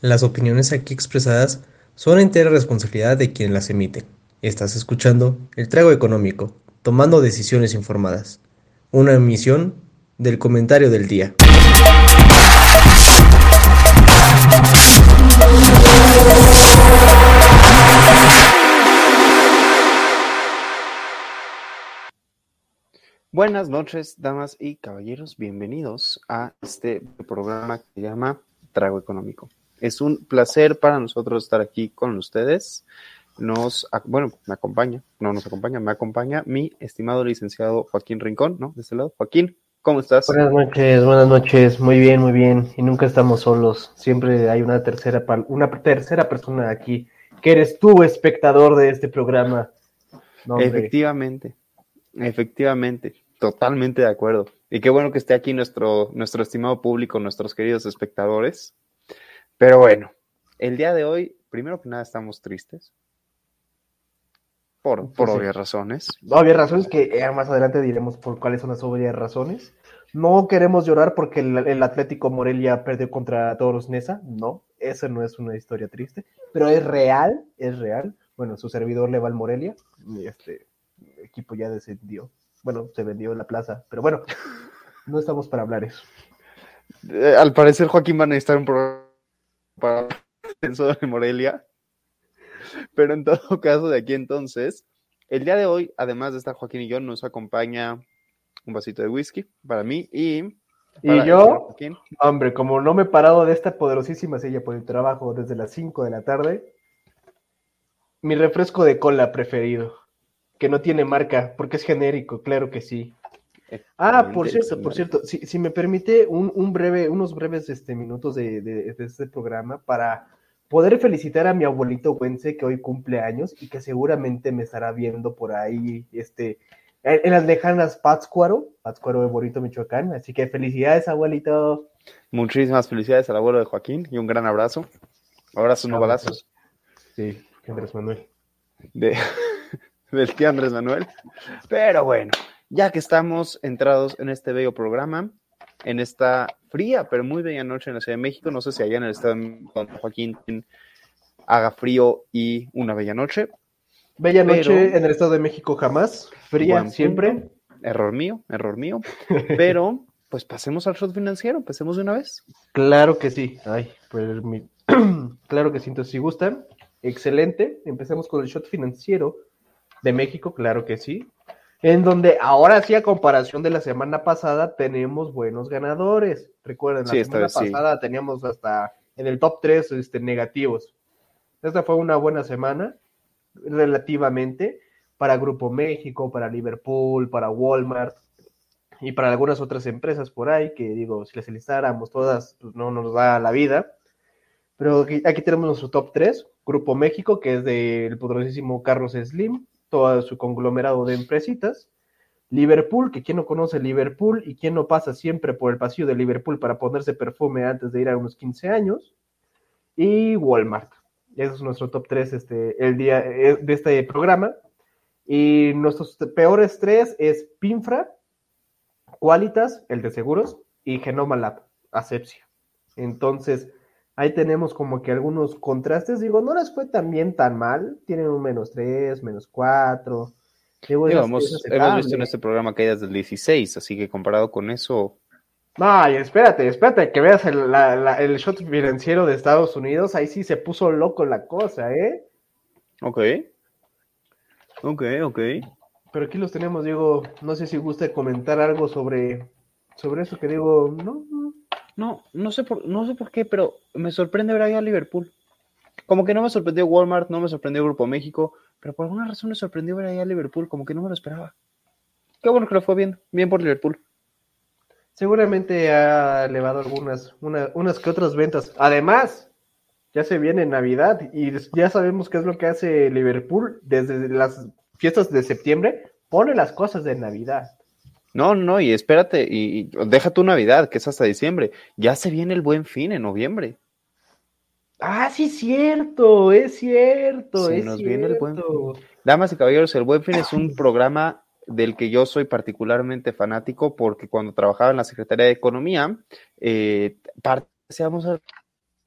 Las opiniones aquí expresadas son entera responsabilidad de quien las emite. Estás escuchando El Trago Económico, tomando decisiones informadas. Una emisión del comentario del día. Buenas noches, damas y caballeros. Bienvenidos a este programa que se llama Trago Económico. Es un placer para nosotros estar aquí con ustedes. Nos, bueno, me acompaña, no nos acompaña, me acompaña mi estimado licenciado Joaquín Rincón, ¿no? De este lado. Joaquín, ¿cómo estás? Buenas noches, buenas noches, muy bien, muy bien. Y nunca estamos solos. Siempre hay una tercera, una tercera persona aquí, que eres tú, espectador de este programa. efectivamente, efectivamente, totalmente de acuerdo. Y qué bueno que esté aquí nuestro, nuestro estimado público, nuestros queridos espectadores. Pero bueno, el día de hoy, primero que nada, estamos tristes. Por, por obvias razones. Obvias razones que eh, más adelante diremos por cuáles son las obvias razones. No queremos llorar porque el, Atlético Morelia perdió contra Toros Nesa. No, esa no es una historia triste. Pero es real, es real. Bueno, su servidor le va al Morelia. Y este equipo ya descendió. Bueno, se vendió en la plaza. Pero bueno, no estamos para hablar eso. Eh, al parecer, Joaquín va a necesitar un programa para Censo de Morelia. Pero en todo caso, de aquí entonces, el día de hoy, además de estar Joaquín y yo, nos acompaña un vasito de whisky para mí y... y yo, hombre, como no me he parado de esta poderosísima silla por el trabajo desde las 5 de la tarde, mi refresco de cola preferido, que no tiene marca, porque es genérico, claro que sí. Ah, por cierto, por cierto, si, si me permite un, breve, unos breves este, minutos de, este programa para poder felicitar a mi abuelito Wense que hoy cumple años y que seguramente me estará viendo por ahí este, en, las lejanas Pátzcuaro, Pátzcuaro de Bonito, Michoacán. Así que felicidades, abuelito. Muchísimas felicidades al abuelo de Joaquín y un gran abrazo. Abrazos, no balazos. Sí, Andrés Manuel. De, del tío Andrés Manuel. Pero bueno, ya que estamos entrados en este bello programa, en esta fría pero muy bella noche en la Ciudad de México. No sé si allá en el estado de Joaquín haga frío y una bella noche. Bella noche en el estado de México jamás, fría siempre. Error mío, error mío. Pero, pues pasemos al shot financiero, empecemos de una vez. Claro que sí. Ay, pues claro que sí. Entonces, si gustan, excelente. Empecemos con el shot financiero de México, claro que sí en donde ahora sí, a comparación de la semana pasada, tenemos buenos ganadores. Recuerden, la semana pasada teníamos hasta en el top 3 este, negativos. Esta fue una buena semana, relativamente, para Grupo México, para Liverpool, para Walmart y para algunas otras empresas por ahí, que digo, si las listáramos todas, pues no nos da la vida. Pero aquí, aquí tenemos nuestro top 3, Grupo México, que es del poderosísimo Carlos Slim, todo su conglomerado de empresitas. Liverpool, que quien no conoce Liverpool y quien no pasa siempre por el pasillo de Liverpool para ponerse perfume antes de ir a unos 15 años. Y Walmart. Ese es nuestro top 3 este, el día eh, de este programa. Y nuestros peores tres es Pinfra, Qualitas, el de seguros, y Genoma Lab, Asepsia. Entonces, Ahí tenemos como que algunos contrastes. Digo, no les fue también tan mal. Tienen un menos 3, menos 4. hemos, visto en este programa caídas del 16, así que comparado con eso. Ay, espérate, espérate, que veas el, el shot financiero de Estados Unidos. Ahí sí se puso loco la cosa, ¿eh? Ok. Ok, ok. Pero aquí los tenemos, Diego. No sé si gusta comentar algo sobre, sobre eso que digo, no, no, no sé por, no sé por qué, pero me sorprende ver a Liverpool. Como que no me sorprendió Walmart, no me sorprendió Grupo México, pero por alguna razón me sorprendió ver a Liverpool, como que no me lo esperaba. Qué bueno que lo fue bien, bien por Liverpool. Seguramente ha elevado algunas, unas que otras ventas. Además, ya se viene Navidad y ya sabemos qué es lo que hace Liverpool desde las fiestas de septiembre, pone las cosas de Navidad. No, no, y espérate, y, deja tu Navidad, que es hasta diciembre. Ya se viene el buen fin en noviembre. Ah, sí, cierto, es cierto. es nos viene el buen fin. Damas y caballeros, el buen fin es un programa del que yo soy particularmente fanático porque cuando trabajaba en la Secretaría de Economía, eh,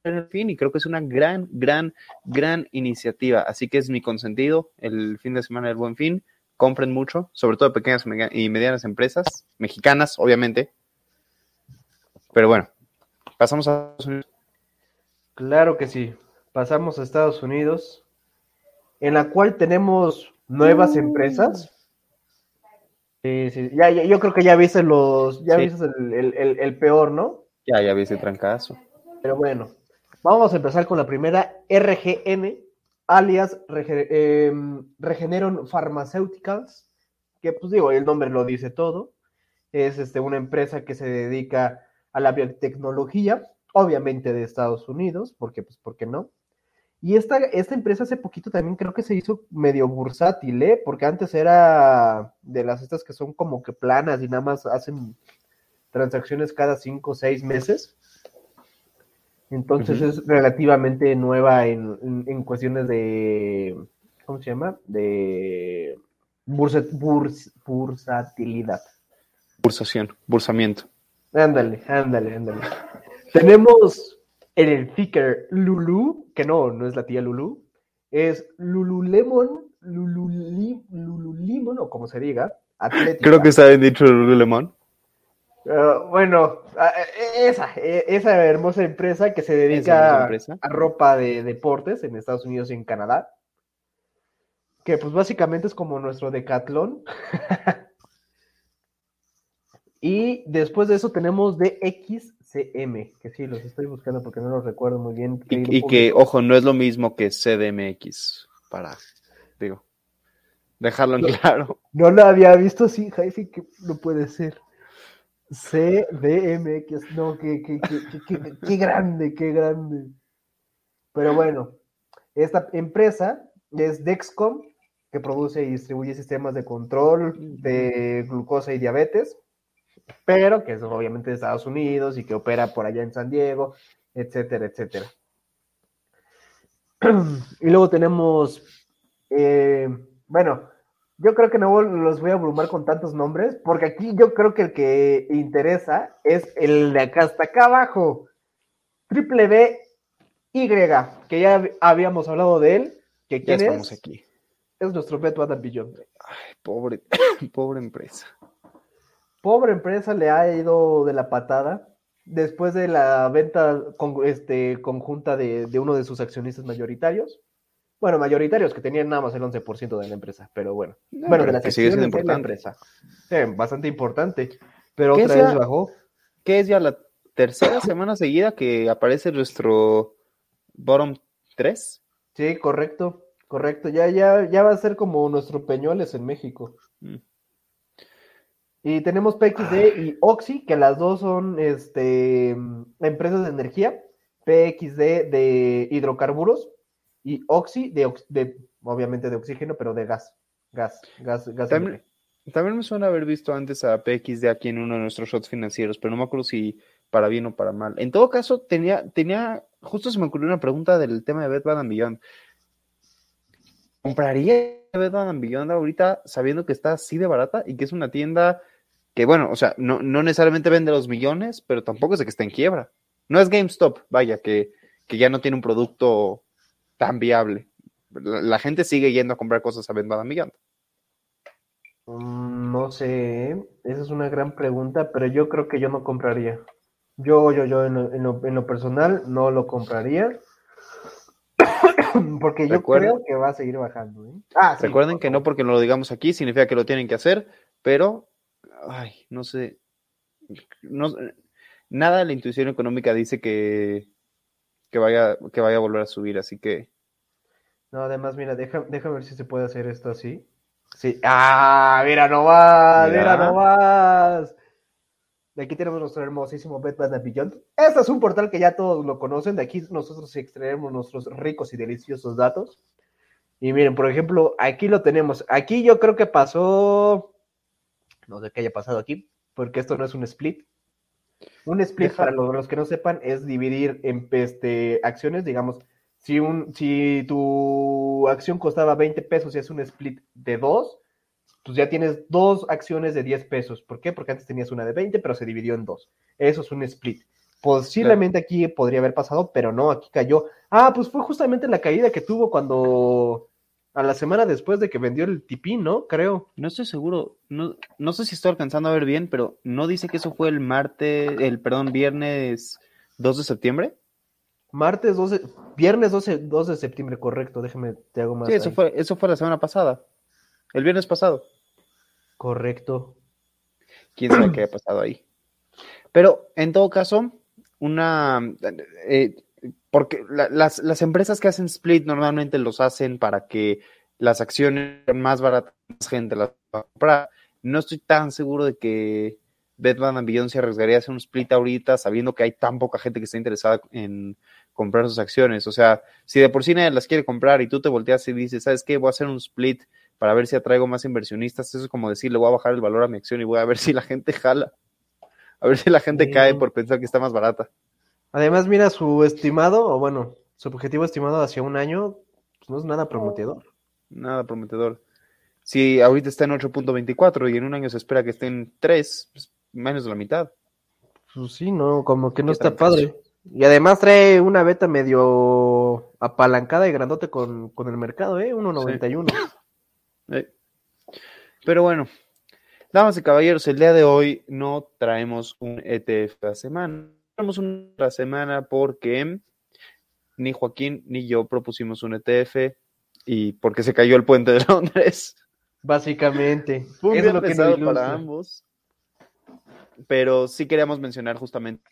el fin y creo que es una gran, gran, gran iniciativa. Así que es mi consentido el fin de semana del Buen Fin. Compren mucho, sobre todo pequeñas y medianas empresas, mexicanas, obviamente. Pero bueno, pasamos a Claro que sí. Pasamos a Estados Unidos, en la cual tenemos nuevas empresas. Sí, sí. Ya, ya, yo creo que ya viste los, ya Sí. viste el, el- el- el peor, ¿no? Ya, ya viste trancazo. Pero bueno, vamos a empezar con la primera, RGN, alias em, Regeneron Pharmaceuticals, que pues digo, el nombre lo dice todo. Es este, una empresa que se dedica a la biotecnología, obviamente de Estados Unidos, porque pues, ¿por qué no? Y esta, esta empresa hace poquito también creo que se hizo medio bursátil, ¿eh? Porque antes era de las estas que son como que planas y nada más hacen transacciones cada cinco o seis meses. Entonces es relativamente nueva en, en- en cuestiones de, ¿cómo se llama? De bursa- burs- bursatilidad. Bursación, bursamiento. Ándale, ándale, ándale. Tenemos el ticker Lulu, que no, no es la tía Lulu, es Lululemon, Lululemon, o como se diga, Atlética. Creo que está bien dicho Lululemon. Ah, bueno, ah, eh, esa, eh, esa hermosa empresa que se dedica a ropa de deportes en Estados Unidos y en Canadá. Que pues básicamente es como nuestro Decathlon. y después de eso tenemos DXCM, que sí, los estoy buscando porque no los recuerdo muy bien. Y, y que, ojo, no es lo mismo que CDMX. Para, digo, dejarlo en claro. No lo había visto así, Jaime, que no puede ser. CDMX, no, qué, qué, qué, qué, grande, qué grande. Pero bueno, esta empresa es Dexcom, que produce y distribuye sistemas de control de glucosa y diabetes, pero que es obviamente de Estados Unidos y que opera por allá en San Diego, etcétera, etcétera. Y luego tenemos, eh, bueno, yo creo que no los voy a abrumar con tantos nombres, porque aquí yo creo que el que interesa es el de acá hasta acá abajo. Triple B Y, que ya habíamos hablado de él, que Ya quién estamos es, aquí. es nuestro Beto Adam. Ay, pobre, pobre empresa. Pobre empresa le ha ido de la patada después de la venta con, este, conjunta de, de uno de sus accionistas mayoritarios. Bueno, mayoritarios que tenían nada más el 11% de la empresa, pero bueno. No, bueno, de las que sigue siendo acciones de la importante. empresa. Sí, bastante importante. Pero ¿Qué otra vez bajó. que es ya la tercera semana seguida que aparece nuestro bottom 3. Sí, correcto, correcto. Ya, ya, ya va a ser como nuestro Peñoles en México. Mm. Y tenemos PXD y Oxy, que las dos son este, empresas de energía. PXD de hidrocarburos y Oxy de, de, obviamente de oxígeno, pero de gas. Gas, gas, gas. También-. También me suena haber visto antes a PXD aquí en uno de nuestros shots financieros, pero no me acuerdo si para bien o para mal. En todo caso, tenía, tenía, justo se me ocurrió una pregunta del tema de Bed Bath Beyond. ¿Compraría Bed Bath Beyond ahorita sabiendo que está así de barata y que es una tienda que, bueno, o sea, no, no necesariamente vende los millones, pero tampoco es de que esté en quiebra? No es GameStop, vaya, que, que ya no tiene un producto tan viable. La, la gente sigue yendo a comprar cosas a and Beyond. Mm, No sé, ¿eh? esa es una gran pregunta, pero yo creo que yo no compraría. Yo, yo, yo en lo, en lo- en lo personal no lo compraría. Porque yo Recuerden- creo que va a seguir bajando. ¿eh? Ah, sí, Recuerden que no porque no lo digamos aquí significa que lo tienen que hacer, pero, ay, no sé, no, nada de la intuición económica dice que, que, vaya, que vaya a volver a subir, así que No, además, mira, deja, déjame ver si se puede hacer esto así. Sí. Ah, mira nomás, mira, Mira. nomás. De aquí tenemos nuestro hermosísimo Bed Bath and Beyond. Este es un portal que ya todos lo conocen. De aquí nosotros extraemos nuestros ricos y deliciosos datos. Y miren, por ejemplo, aquí lo tenemos. Aquí yo creo que pasó. No sé qué haya pasado aquí, porque esto no es un split. Un split, Deja- para los, los que no sepan, es dividir en este, acciones, digamos, si, un, si tu acción costaba 20 pesos y es un split de 2, pues ya tienes dos acciones de 10 pesos. ¿Por qué? Porque antes tenías una de 20, pero se dividió en dos. Eso es un split. Posiblemente aquí podría haber pasado, pero no, aquí cayó. Ah, pues fue justamente la caída que tuvo cuando a la semana después de que vendió el tipín, ¿no? Creo. No estoy seguro, no, no sé si estoy alcanzando a ver bien, pero ¿no dice que eso fue el martes, el, perdón, viernes 2 de septiembre? Martes 12, viernes 12, 2 de septiembre, correcto, déjame, te hago más. Sí, eso ahí. fue, eso fue la semana pasada, el viernes pasado. Correcto. quién sabe qué ha pasado ahí. Pero en todo caso, una eh, porque la- las, las empresas que hacen split normalmente los hacen para que las acciones más baratas, más gente las va a comprar. No estoy tan seguro de que Bath and Beyond se arriesgaría a hacer un split ahorita, sabiendo que hay tan poca gente que está interesada en comprar sus acciones. O sea, si de por sí nadie las quiere comprar y tú te volteas y dices, ¿sabes qué? Voy a hacer un split para ver si atraigo más inversionistas. Eso es como decir, le voy a bajar el valor a mi acción y voy a ver si la gente jala. A ver si la gente Sí. cae por pensar que está más barata. Además, mira, su estimado, o bueno, su objetivo estimado hacia un año, pues no es nada prometedor. Nada prometedor. Si ahorita está en 8.24 y en un año se espera que esté en 3, pues menos de la mitad. Pues sí, no, como que no ¿Qué está padre. Y además trae una beta medio apalancada y grandote con, con el mercado, ¿eh? 1.91. Eh. Pero bueno, damas y caballeros, el día de hoy no traemos un ETF a semana. Traemos una semana porque ni Joaquín ni yo propusimos un ETF y porque se cayó el puente de Londres. Básicamente. Fue un lo que para ambos. Pero sí queríamos mencionar justamente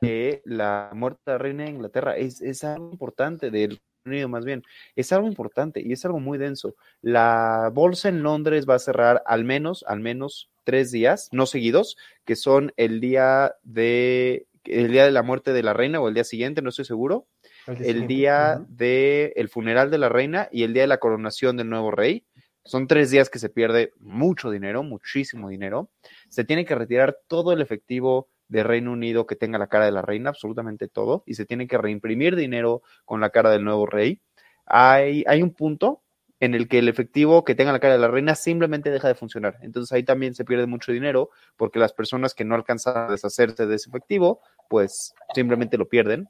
de la muerte de la reina de Inglaterra. Es, es algo importante, del Reino Unido más bien. Es algo importante y es algo muy denso. La bolsa en Londres va a cerrar al menos, al menos tres días, no seguidos, que son el día de el día de la muerte de la reina o el día siguiente, no estoy seguro, el día de el funeral de la reina y el día de la coronación del nuevo rey. Son tres días que se pierde mucho dinero, muchísimo dinero. Se tiene que retirar todo el efectivo de Reino Unido que tenga la cara de la reina, absolutamente todo, y se tiene que reimprimir dinero con la cara del nuevo rey. Hay, hay un punto en el que el efectivo que tenga la cara de la reina simplemente deja de funcionar. Entonces ahí también se pierde mucho dinero porque las personas que no alcanzan a deshacerse de ese efectivo, pues simplemente lo pierden.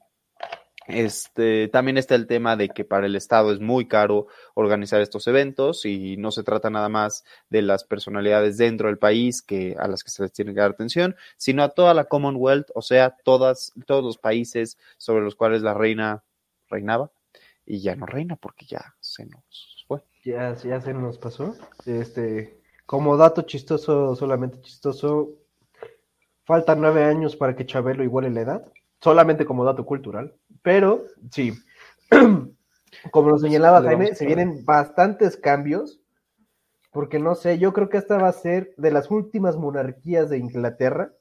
Este, también está el tema de que para el Estado es muy caro organizar estos eventos y no se trata nada más de las personalidades dentro del país que a las que se les tiene que dar atención, sino a toda la Commonwealth, o sea, todas, todos los países sobre los cuales la reina reinaba y ya no reina porque ya se nos. Ya, ya se nos pasó. Este, como dato chistoso, solamente chistoso, faltan nueve años para que Chabelo iguale la edad, solamente como dato cultural, pero sí, como lo señalaba Jaime, a se vienen bastantes cambios, porque no sé, yo creo que esta va a ser de las últimas monarquías de Inglaterra,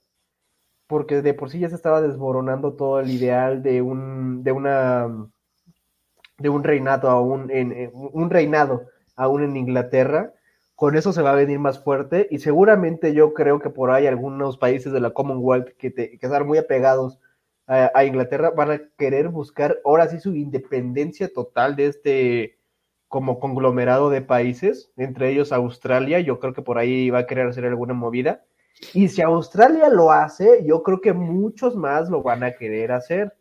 porque de por sí ya se estaba desmoronando todo el ideal de un, de una, de un reinado aún en, en- un reinado aún en Inglaterra. Con eso se va a venir más fuerte y seguramente yo creo que por ahí algunos países de la Commonwealth que, te, que están muy apegados a, Inglaterra van a querer buscar ahora sí su independencia total de este como conglomerado de países, entre ellos Australia, yo creo que por ahí va a querer hacer alguna movida. Y si Australia lo hace, yo creo que muchos más lo van a querer hacer.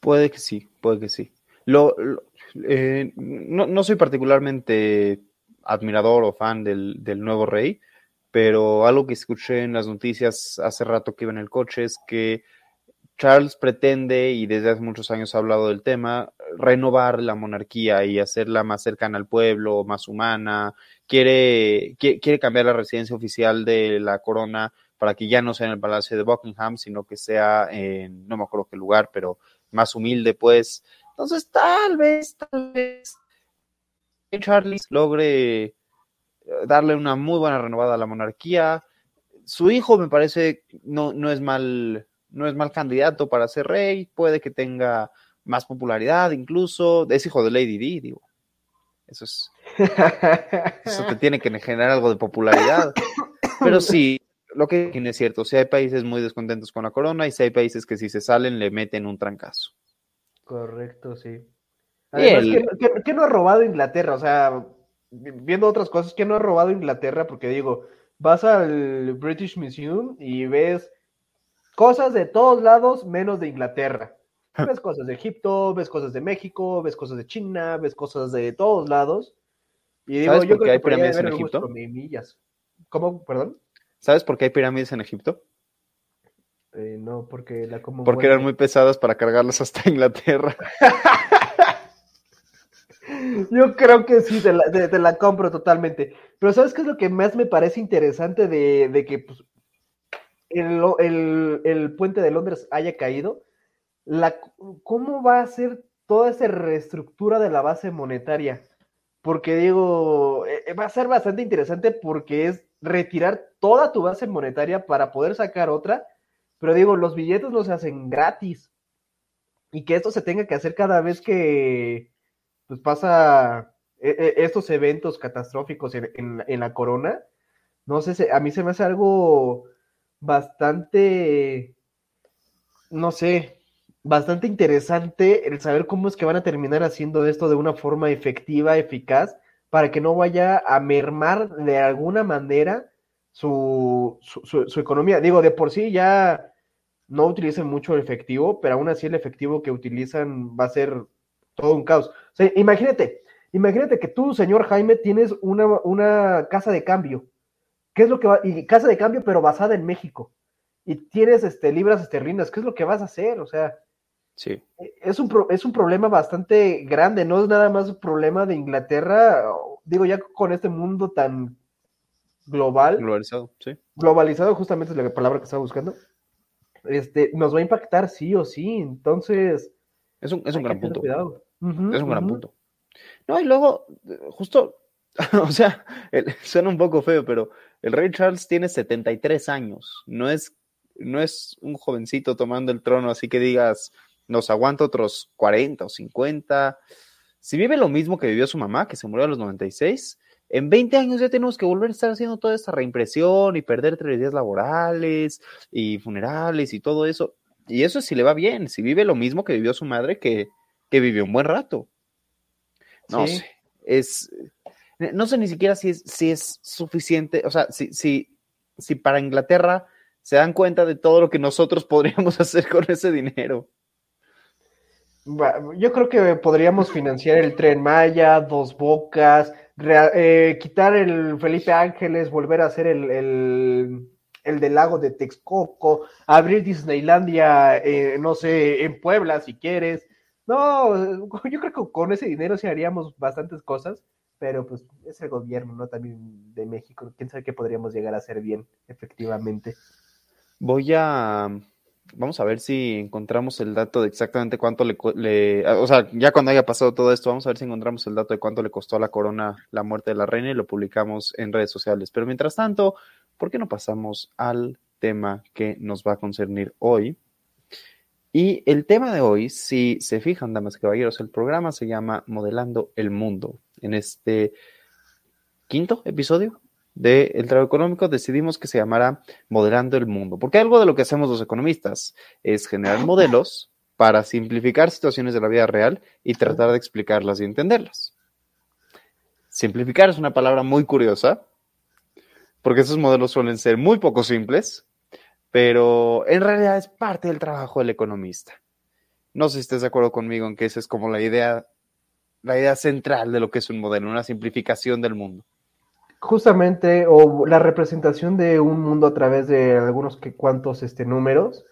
Puede que sí, puede que sí. Lo, lo- eh, no, no soy particularmente admirador o fan del, del nuevo rey, pero algo que escuché en las noticias hace rato que iba en el coche es que Charles pretende, y desde hace muchos años ha hablado del tema, renovar la monarquía y hacerla más cercana al pueblo, más humana. Quiere, quiere, quiere cambiar la residencia oficial de la corona para que ya no sea en el Palacio de Buckingham, sino que sea en, no me acuerdo qué lugar, pero más humilde, pues. Entonces, tal vez, tal vez, Charles logre eh, darle una muy buena renovada a la monarquía. Su hijo me parece no, no es mal, no es mal candidato para ser rey, puede que tenga más popularidad incluso, es hijo de Lady Di, digo. Eso es, eso te tiene que generar algo de popularidad. Pero sí, lo que es cierto, si hay países muy descontentos con la corona y si hay países que si se salen le meten un trancazo. Correcto, sí. Y Además, el- ¿qué, no- qué- qué no ha robado Inglaterra? O sea, vi- viendo otras cosas, ¿qué no ha robado Inglaterra? Porque digo, vas al British Museum y ves cosas de todos lados menos de Inglaterra. Ves cosas de Egipto, ves cosas de México, ves cosas de China, ves cosas de todos lados. Y digo, ¿Sabes yo por qué creo hay que pirámides en Egipto? ¿Cómo? ¿Perdón? ¿Sabes por qué hay pirámides en Egipto? Eh, no, porque la como Porque eran muy pesadas para cargarlas hasta Inglaterra. Yo creo que sí, te la, te- te la compro totalmente. Pero ¿sabes qué es lo que más me parece interesante de, de que pues, el, el- el puente de Londres haya caído? La, ¿Cómo va a ser toda esa reestructura de la base monetaria? Porque digo, eh, va a ser bastante interesante porque es retirar toda tu base monetaria para poder sacar otra. Pero digo, los billetes no se hacen gratis. Y que esto se tenga que hacer cada vez que pues pasa e- e- estos eventos catastróficos en, en- en la corona, no sé, a mí se me hace algo bastante, no sé, bastante interesante el saber cómo es que van a terminar haciendo esto de una forma efectiva, eficaz, para que no vaya a mermar de alguna manera su, su, su- su economía. Digo, de por sí ya no utilizan mucho el efectivo, pero aún así el efectivo que utilizan va a ser todo un caos. O sea, imagínate, imagínate que tú, señor Jaime, tienes una, una casa de cambio. ¿Qué es lo que va? Y casa de cambio, pero basada en México. Y tienes este, libras esterlinas. ¿Qué es lo que vas a hacer? O sea, Sí. es un, pro- es un problema bastante grande. No es nada más un problema de Inglaterra. Digo, ya con este mundo tan global, Globalizado, sí. globalizado, justamente es la palabra que estaba buscando. Este, nos va a impactar sí o sí. Entonces, Es un, es un gran punto. cuidado. Es un gran punto. No, y luego, justo, o sea, el- suena un poco feo, pero el rey Charles tiene 73 años. No es, no es un jovencito tomando el trono, así que digas, nos aguanta otros 40 o 50. Si vive lo mismo que vivió su mamá, que se murió a los 96, en 20 años ya tenemos que volver a estar haciendo toda esta reimpresión y perder tres días laborales y funerales y todo eso. Y eso es si le va bien, si vive lo mismo que vivió su madre, que, que vivió un buen rato. No Sí. sé, es, no sé ni siquiera si es, si es suficiente, o sea, si, si, si para Inglaterra se dan cuenta de todo lo que nosotros podríamos hacer con ese dinero. Yo creo que podríamos financiar el Tren Maya, Dos Bocas, eh, quitar el Felipe Ángeles, volver a hacer el, el, el del lago de Texcoco, abrir Disneylandia, eh, no sé, en Puebla si quieres. No, yo creo que con ese dinero sí haríamos bastantes cosas, pero pues es el gobierno, ¿no? También de México, quién sabe qué podríamos llegar a hacer bien, efectivamente. Voy a, vamos a ver si encontramos el dato de exactamente cuánto le, le- o sea, ya cuando haya pasado todo esto, vamos a ver si encontramos el dato de cuánto le costó a la corona la muerte de la reina y lo publicamos en redes sociales. Pero mientras tanto, ¿por qué no pasamos al tema que nos va a concernir hoy? Y el tema de hoy, si se fijan, damas y caballeros, el programa se llama Modelando el Mundo. En este quinto episodio de El Trabajo Económico decidimos que se llamara Modelando el Mundo, porque algo de lo que hacemos los economistas es generar modelos para simplificar situaciones de la vida real y tratar de explicarlas y entenderlas. Simplificar es una palabra muy curiosa, porque esos modelos suelen ser muy poco simples, pero en realidad es parte del trabajo del economista. No sé si estés de acuerdo conmigo en que esa es como la idea, la idea central de lo que es un modelo, una simplificación del mundo. Justamente, o la representación de un mundo a través de algunos que cuantos este, números,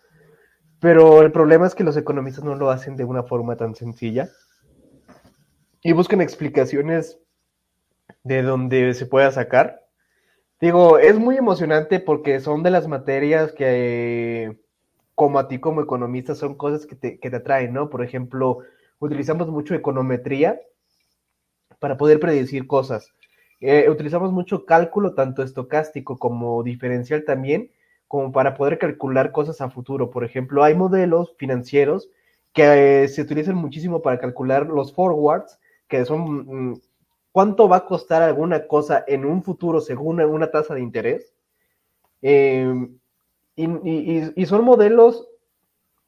pero el problema es que los economistas no lo hacen de una forma tan sencilla y buscan explicaciones de donde se pueda sacar. Digo, es muy emocionante porque son de las materias que, como a ti como economista, son cosas que te, que te atraen, ¿no? Por ejemplo, utilizamos mucho econometría para poder predecir cosas. Eh, utilizamos mucho cálculo, tanto estocástico como diferencial también, como para poder calcular cosas a futuro. Por ejemplo, hay modelos financieros que eh, se utilizan muchísimo para calcular los forwards, que son mm, cuánto va a costar alguna cosa en un futuro según una tasa de interés. Eh, y, son modelos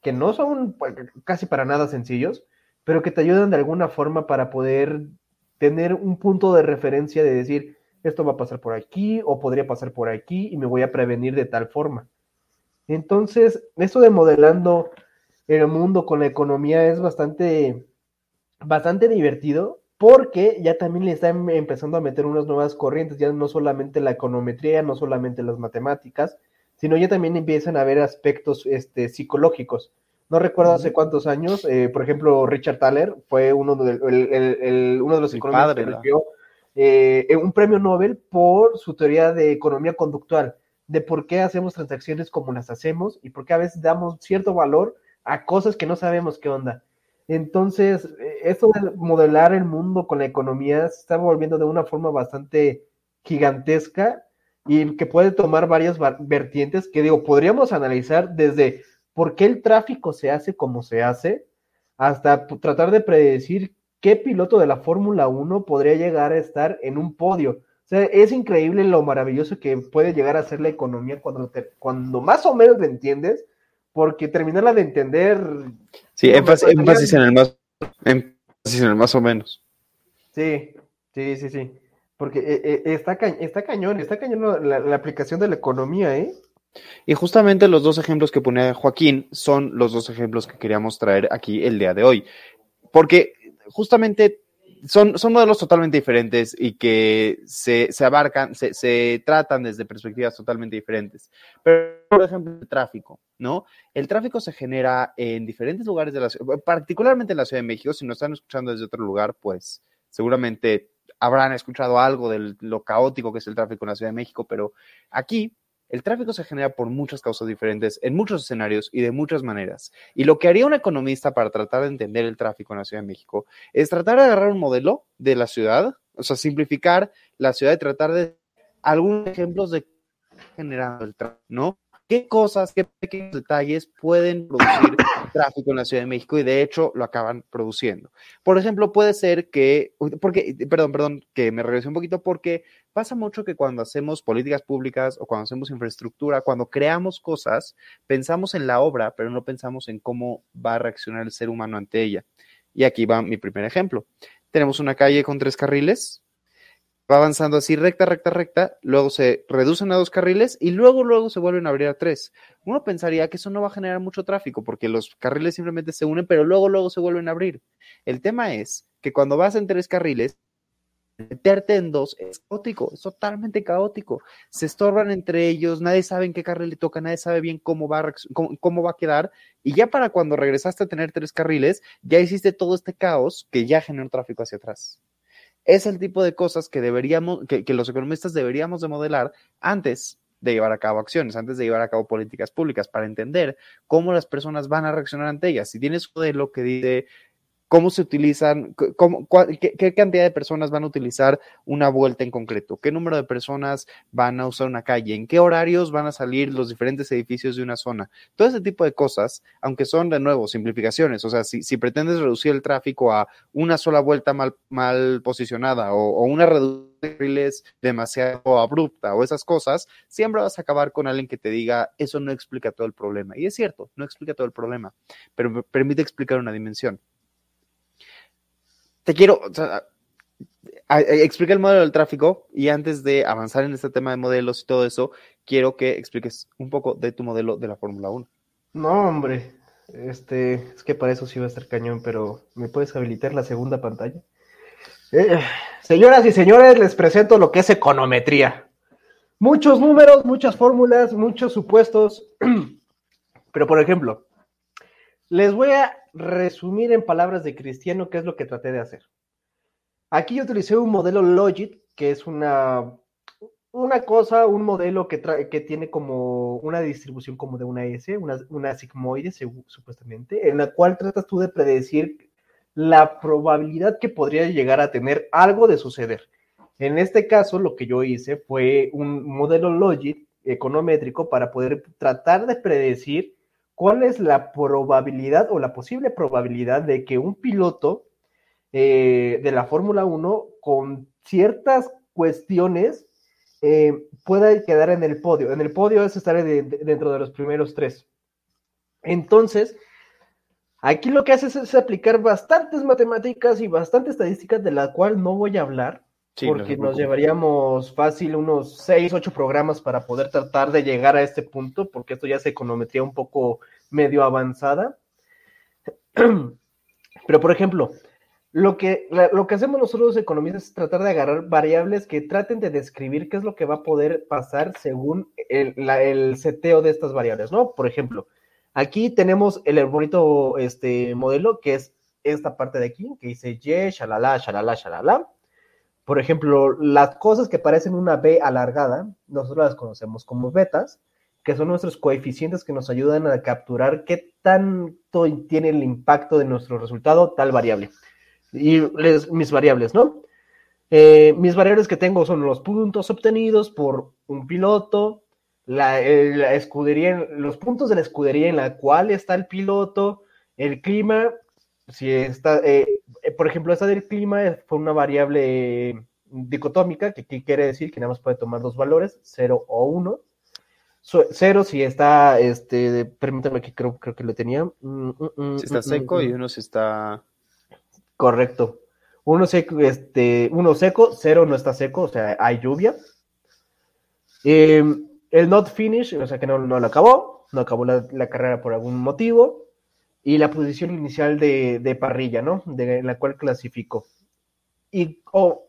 que no son casi para nada sencillos, pero que te ayudan de alguna forma para poder tener un punto de referencia de decir, esto va a pasar por aquí o podría pasar por aquí y me voy a prevenir de tal forma. Entonces, esto de modelando el mundo con la economía es bastante, bastante divertido porque ya también le están empezando a meter unas nuevas corrientes, ya no solamente la econometría, no solamente las matemáticas, sino ya también empiezan a ver aspectos este, psicológicos. No recuerdo hace cuántos años, eh, por ejemplo, Richard Thaler fue uno de, uno de los economistas que recibió eh, un premio Nobel por su teoría de economía conductual, de por qué hacemos transacciones como las hacemos y por qué a veces damos cierto valor a cosas que no sabemos qué onda. Entonces, eh, esto de modelar el mundo con la economía se está volviendo de una forma bastante gigantesca y que puede tomar varias vertientes que digo, podríamos analizar desde por qué el tráfico se hace como se hace, hasta tratar de predecir qué piloto de la Fórmula 1 podría llegar a estar en un podio. O sea, es increíble lo maravilloso que puede llegar a ser la economía cuando, cuando más o menos la entiendes, porque terminarla de entender... Sí, énfasis, en el más, énfasis en el más o menos. Sí, sí, sí, sí. Porque eh, eh, está, está cañón, está cañón la, la aplicación de la economía, ¿eh? Y justamente los dos ejemplos que pone Joaquín son los dos ejemplos que queríamos traer aquí el día de hoy. Porque justamente son, son modelos totalmente diferentes y que se, se abarcan, se, se, tratan desde perspectivas totalmente diferentes. Pero, por ejemplo, el tráfico, ¿no? El tráfico se genera en diferentes lugares de la ciudad, particularmente en la Ciudad de México. Si nos están escuchando desde otro lugar, pues seguramente habrán escuchado algo de lo caótico que es el tráfico en la Ciudad de México, pero aquí el tráfico se genera por muchas causas diferentes, en muchos escenarios y de muchas maneras. Y lo que haría un economista para tratar de entender el tráfico en la Ciudad de México es tratar de agarrar un modelo de la ciudad, o sea, simplificar la ciudad y tratar de algunos ejemplos de generar el tráfico, ¿no? Qué cosas, qué pequeños detalles pueden producir tráfico en la Ciudad de México y de hecho lo acaban produciendo. Por ejemplo, puede ser que, porque, perdón, perdón, que me regresé un poquito porque pasa mucho que cuando hacemos políticas públicas o cuando hacemos infraestructura, cuando creamos cosas, pensamos en la obra, pero no pensamos en cómo va a reaccionar el ser humano ante ella. Y aquí va mi primer ejemplo. Tenemos una calle con tres carriles, va avanzando así recta, recta, recta, luego se reducen a dos carriles y luego, luego se vuelven a abrir a tres. Uno pensaría que eso no va a generar mucho tráfico porque los carriles simplemente se unen, pero luego, luego se vuelven a abrir. El tema es que cuando vas en tres carriles, meterte en dos es caótico, es totalmente caótico. Se estorban entre ellos, nadie sabe en qué carril le toca, nadie sabe bien cómo va, a, cómo va a quedar. Y ya para cuando regresaste a tener tres carriles, ya hiciste todo este caos que ya generó tráfico hacia atrás es el tipo de cosas que deberíamos, que, los economistas deberíamos de modelar antes de llevar a cabo acciones, antes de llevar a cabo políticas públicas, para entender cómo las personas van a reaccionar ante ellas. Si tienes un modelo que dice cómo se utilizan, qué, cantidad de personas van a utilizar una vuelta en concreto, qué número de personas van a usar una calle, en qué horarios van a salir los diferentes edificios de una zona. Todo ese tipo de cosas, aunque son de nuevo simplificaciones, o sea, si, pretendes reducir el tráfico a una sola vuelta mal, mal posicionada o, una reducción de demasiado abrupta o esas cosas, siempre vas a acabar con alguien que te diga, eso no explica todo el problema. Y es cierto, no explica todo el problema, pero permite explicar una dimensión te quiero, o explica el modelo del tráfico y antes de avanzar en este tema de modelos y todo eso, quiero que expliques un poco de tu modelo de la Fórmula 1. No, hombre, este, es que para eso sí va a estar cañón, pero ¿me puedes habilitar la segunda pantalla? Eh, señoras y señores, les presento lo que es econometría. Muchos números, muchas fórmulas, muchos supuestos, pero por ejemplo, les voy a resumir en palabras de Cristiano qué es lo que traté de hacer. Aquí yo utilicé un modelo Logit, que es una, una cosa, un modelo que, tiene como una distribución como de una S, una, una sigmoide supuestamente, en la cual tratas tú de predecir la probabilidad que podría llegar a tener algo de suceder. En este caso, lo que yo hice fue un modelo Logit econométrico para poder tratar de predecir cuál es la probabilidad o la posible probabilidad de que un piloto eh, de la Fórmula 1 con ciertas cuestiones eh, pueda quedar en el podio. En el podio es estar dentro de los primeros tres. Entonces, aquí lo que haces es aplicar bastantes matemáticas y bastante estadísticas de la cual no voy a hablar, porque nos llevaríamos fácil unos 6, 8 programas para poder tratar de llegar a este punto, porque esto ya es econometría un poco medio avanzada. Pero, por ejemplo, lo que, lo que hacemos nosotros los economistas es tratar de agarrar variables que traten de describir qué es lo que va a poder pasar según el, el seteo de estas variables, ¿no? Por ejemplo, aquí tenemos el bonito este, modelo que es esta parte de aquí, que dice Y, shalala, shalala, shalala por ejemplo, las cosas que parecen una B alargada, nosotros las conocemos como betas, que son nuestros coeficientes que nos ayudan a capturar qué tanto tiene el impacto de nuestro resultado tal variable. Y mis variables, ¿no? Eh, mis variables que tengo son los puntos obtenidos por un piloto, la, escudería, los puntos de la escudería en la cual está el piloto, el clima, si está, eh, por ejemplo, esa del clima fue una variable dicotómica, que quiere decir que nada más puede tomar dos valores, 0 o 1. 0 si está, este, permítame que creo, creo que lo tenía. Mm, mm, mm, si está seco y uno si está... Correcto. Uno seco, este, uno seco, cero no está seco, o sea, hay lluvia. Em, el not finish, o sea que no, no lo acabó, no acabó la, la carrera por algún motivo y la posición inicial de, parrilla, ¿no? De la cual clasificó. Y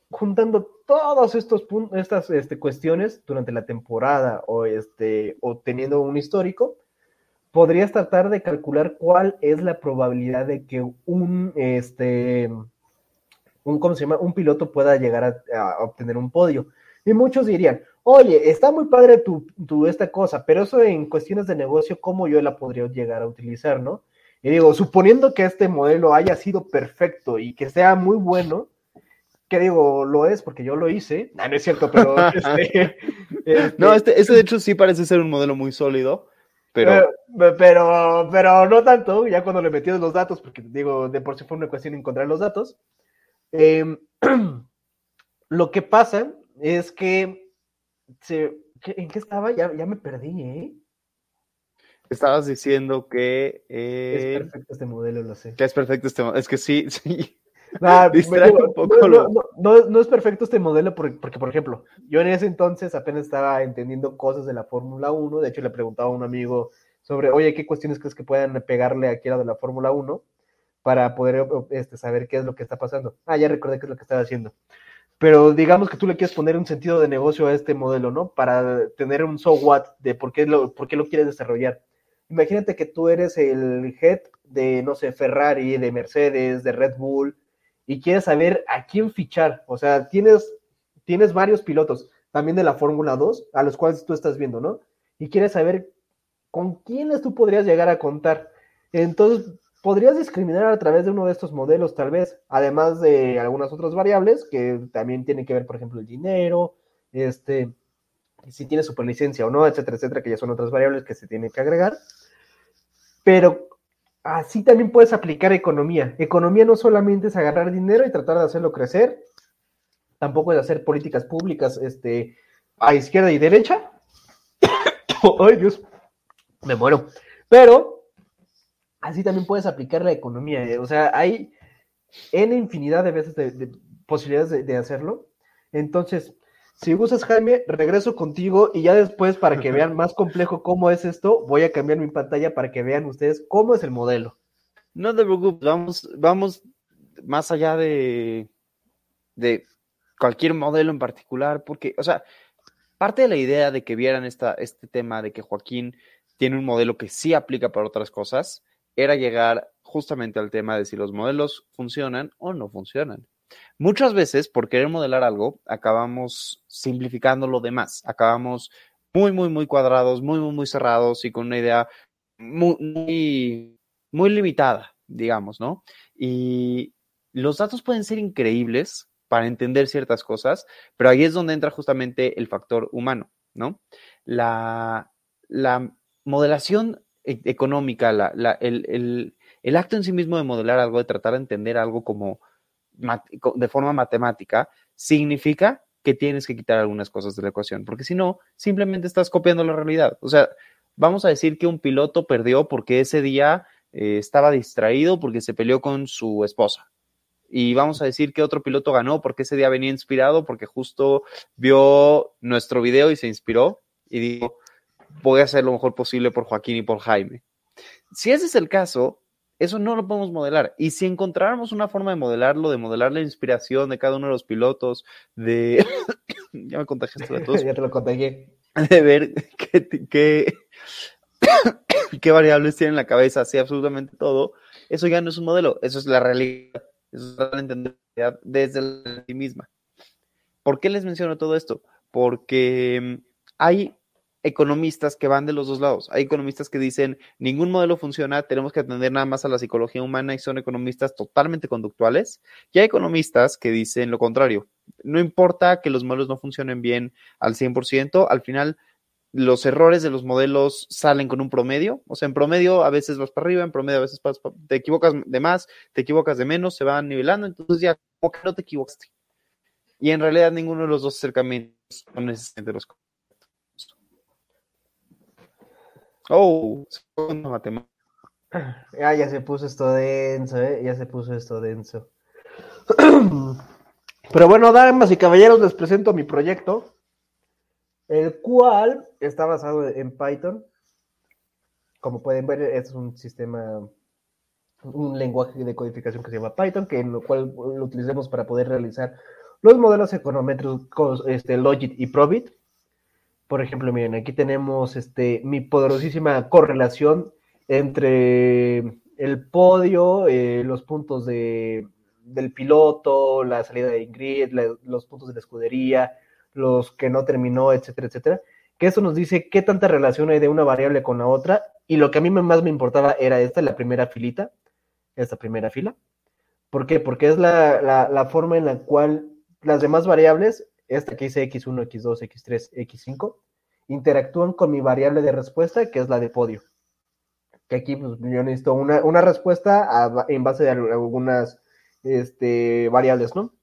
juntando todas estas este, cuestiones durante la temporada o, este, o teniendo un histórico, podrías tratar de calcular cuál es la probabilidad de que un, este, un, ¿cómo se llama? un piloto pueda llegar a, obtener un podio. Y muchos dirían, oye, está muy padre tu, tu, esta cosa, pero eso en cuestiones de negocio, ¿cómo yo la podría llegar a utilizar, no? Y digo, suponiendo que este modelo haya sido perfecto y que sea muy bueno, que digo, lo es porque yo lo hice. No, no es cierto, pero. este, no, este, este, de hecho sí parece ser un modelo muy sólido. Pero... pero... pero, no tanto, ya cuando le metí los datos, porque digo, de por sí fue una cuestión encontrar los datos. Em, lo que pasa es que, se, ¿en qué estaba? Ya, ya me perdí, ¿eh? Estabas diciendo que. es eh, perfecto este modelo, lo sé. Que es perfecto este modelo. Es que sí, sí. un poco no, no, no, es perfecto este modelo porque, porque, por ejemplo, yo en ese entonces apenas estaba entendiendo cosas de la Fórmula 1. De hecho, le preguntaba a un amigo sobre, oye, ¿qué cuestiones crees que puedan pegarle aquí a la de la Fórmula 1 para poder este, saber qué es lo que está pasando? Ah, ya recordé qué es lo que estaba haciendo. Pero digamos que tú le quieres poner un sentido de negocio a este modelo, ¿no? Para tener un so what de por qué lo, por qué lo quieres desarrollar imagínate que tú eres el head de, no sé, Ferrari, de Mercedes, de Red Bull, y quieres saber a quién fichar. O sea, tienes, tienes varios pilotos, también de la Fórmula 2, a los cuales tú estás viendo, ¿no? Y quieres saber con quiénes tú podrías llegar a contar. Entonces, podrías discriminar a través de uno de estos modelos, tal vez, además de algunas otras variables que también tienen que ver, por ejemplo, el dinero, este, si tiene superlicencia o no, etcétera, etcétera, que ya son otras variables que se tienen que agregar. Pero así también puedes aplicar economía. Economía no solamente es agarrar dinero y tratar de hacerlo crecer, tampoco es hacer políticas públicas este, a izquierda y derecha. Ay, Dios, me muero. Pero así también puedes aplicar la economía. O sea, hay N infinidad de veces de, posibilidades de hacerlo. Entonces, si gustas, Jaime, regreso contigo y ya después, para que vean más complejo cómo es esto, voy a cambiar mi pantalla para que vean ustedes cómo es el modelo. No te preocupes, vamos, vamos más allá de, de cualquier modelo en particular, porque, o sea, parte de la idea de que vieran esta, este tema de que Joaquín tiene un modelo que sí aplica para otras cosas, era llegar justamente al tema de si los modelos funcionan o no funcionan. Muchas veces, por querer modelar algo, acabamos simplificando lo demás, acabamos muy, muy, muy cuadrados, muy, muy, muy cerrados y con una idea muy, muy, limitada, digamos, ¿no? Y los datos pueden ser increíbles para entender ciertas cosas, pero ahí es donde entra justamente el factor humano, ¿no? La, la modelación e-, económica, la, la, el, el, el, acto en sí mismo de modelar algo, de tratar de entender algo como de forma matemática, significa que tienes que quitar algunas cosas de la ecuación, porque si no, simplemente estás copiando la realidad. O sea, vamos a decir que un piloto perdió porque ese día eh, estaba distraído porque se peleó con su esposa. y vamos a decir que otro piloto ganó porque ese día venía inspirado, porque justo vio nuestro video y se inspiró y dijo, voy a hacer lo mejor posible por Joaquín y por Jaime. Si ese es el caso, eso no lo podemos modelar. Y si encontráramos una forma de modelarlo, de modelar la inspiración de cada uno de los pilotos, de... ya me contagiaste de todos. ya te lo contagié. De ver qué, qué, qué variables tiene en la cabeza, así absolutamente todo. Eso ya no es un modelo, eso es la realidad. Eso es la entender desde la sí misma. ¿Por qué les menciono todo esto? Porque mm, hay economistas que van de los dos lados. Hay economistas que dicen, ningún modelo funciona, tenemos que atender nada más a la psicología humana y son economistas totalmente conductuales. Y hay economistas que dicen lo contrario. No importa que los modelos no funcionen bien al 100%, al final los errores de los modelos salen con un promedio. O sea, en promedio a veces vas para arriba, en promedio a veces vas te equivocas de más, te equivocas de menos, se van nivelando, entonces ya como no te equivocaste. Y en realidad ninguno de los dos acercamientos son necesariamente los Oh, matemática. Ah, ya se puso esto denso, ¿eh? Ya se puso esto denso. Pero bueno, damas y caballeros, les presento mi proyecto, el cual está basado en Python. Como pueden ver, es un sistema, un lenguaje de codificación que se llama Python, que en lo cual lo utilizamos para poder realizar los modelos econométricos este, Logit y Probit. Por ejemplo, miren, aquí tenemos este, mi poderosísima correlación entre el podio, eh, los puntos de, del piloto, la salida de Ingrid, los puntos de la escudería, los que no terminó, etcétera, etcétera. Que eso nos dice qué tanta relación hay de una variable con la otra. Y lo que a mí más me importaba era esta, la primera filita, esta primera fila. ¿Por qué? Porque es la, la, la forma en la cual las demás variables esta que dice X1, X2, X3, X5, interactúan con mi variable de respuesta, que es la de podio. Que aquí pues, yo necesito una, una respuesta en base de algunas este, variables, ¿no?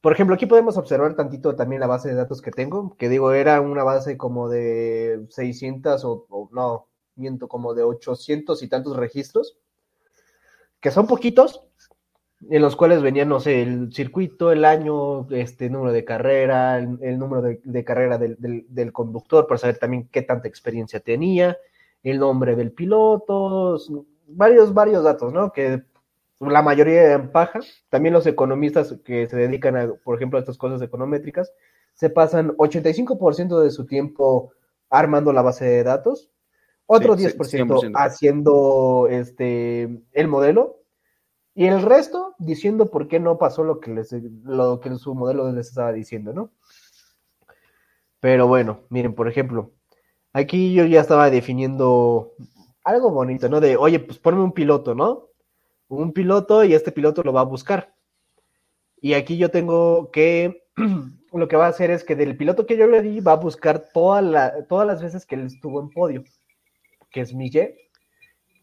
Por ejemplo, aquí podemos observar tantito también la base de datos que tengo, que digo, era una base como de 600 o, o no, miento, como de 800 y tantos registros, que son poquitos, en los cuales venían, no sé, el circuito, el año, este número de carrera, el, número de, carrera del, del, conductor, para saber también qué tanta experiencia tenía, el nombre del piloto, varios, varios datos, ¿no? Que la mayoría en paja. También los economistas que se dedican, a, por ejemplo, a estas cosas econométricas, se pasan 85% de su tiempo armando la base de datos, otro 10% haciendo este, el modelo y el resto diciendo por qué no pasó lo que, les, lo que su modelo les estaba diciendo, ¿no? Pero bueno, miren, por ejemplo, aquí yo ya estaba definiendo algo bonito, ¿no? De, oye, pues ponme un piloto, ¿no? Un piloto y este piloto lo va a buscar. Y aquí yo tengo que, lo que va a hacer es que del piloto que yo le di, va a buscar todas las veces que él estuvo en podio, que es mi Y.